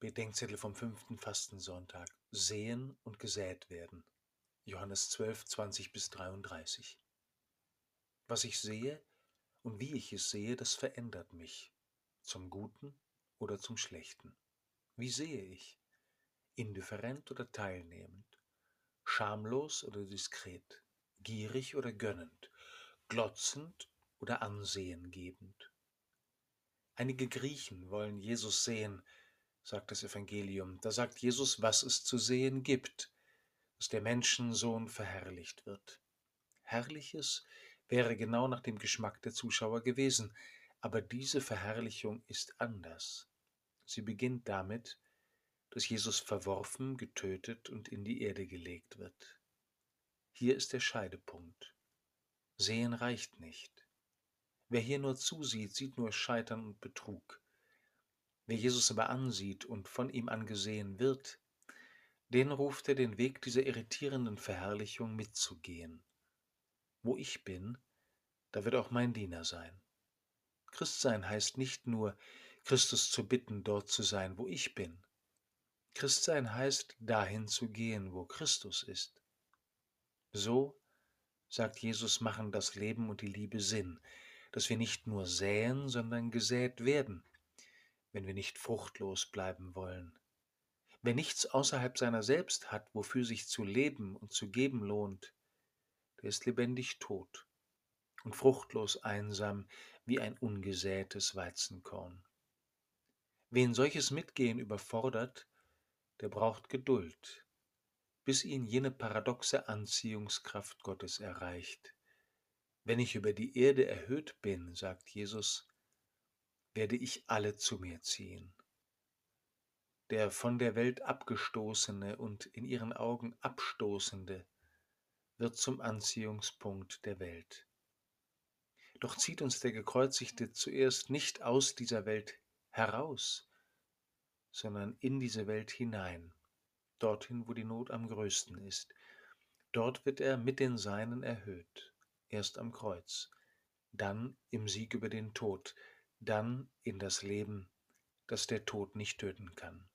Bedenkzettel vom fünften Fastensonntag. Sehen und gesät werden. Johannes 12, 20 bis 33. Was ich sehe und wie ich es sehe, das verändert mich. Zum Guten oder zum Schlechten. Wie sehe ich? Indifferent oder teilnehmend? Schamlos oder diskret? Gierig oder gönnend? Glotzend oder ansehengebend? Einige Griechen wollen Jesus sehen, sagt das Evangelium. Da sagt Jesus, was es zu sehen gibt, dass der Menschensohn verherrlicht wird. Herrliches wäre genau nach dem Geschmack der Zuschauer gewesen, aber diese Verherrlichung ist anders. Sie beginnt damit, dass Jesus verworfen, getötet und in die Erde gelegt wird. Hier ist der Scheidepunkt. Sehen reicht nicht. Wer hier nur zusieht, sieht nur Scheitern und Betrug. Wer Jesus aber ansieht und von ihm angesehen wird, den ruft er den Weg dieser irritierenden Verherrlichung mitzugehen. Wo ich bin, da wird auch mein Diener sein. Christsein heißt nicht nur, Christus zu bitten, dort zu sein, wo ich bin. Christsein heißt, dahin zu gehen, wo Christus ist. So, sagt Jesus, machen das Leben und die Liebe Sinn, dass wir nicht nur säen, sondern gesät werden, wenn wir nicht fruchtlos bleiben wollen. Wer nichts außerhalb seiner selbst hat, wofür sich zu leben und zu geben lohnt, der ist lebendig tot und fruchtlos einsam wie ein ungesätes Weizenkorn. Wen solches Mitgehen überfordert, der braucht Geduld, bis ihn jene paradoxe Anziehungskraft Gottes erreicht. Wenn ich über die Erde erhöht bin, sagt Jesus, werde ich alle zu mir ziehen. Der von der Welt abgestoßene und in ihren Augen abstoßende wird zum Anziehungspunkt der Welt. Doch zieht uns der Gekreuzigte zuerst nicht aus dieser Welt heraus, sondern in diese Welt hinein, dorthin, wo die Not am größten ist. Dort wird er mit den Seinen erhöht, erst am Kreuz, dann im Sieg über den Tod, dann in das Leben, das der Tod nicht töten kann.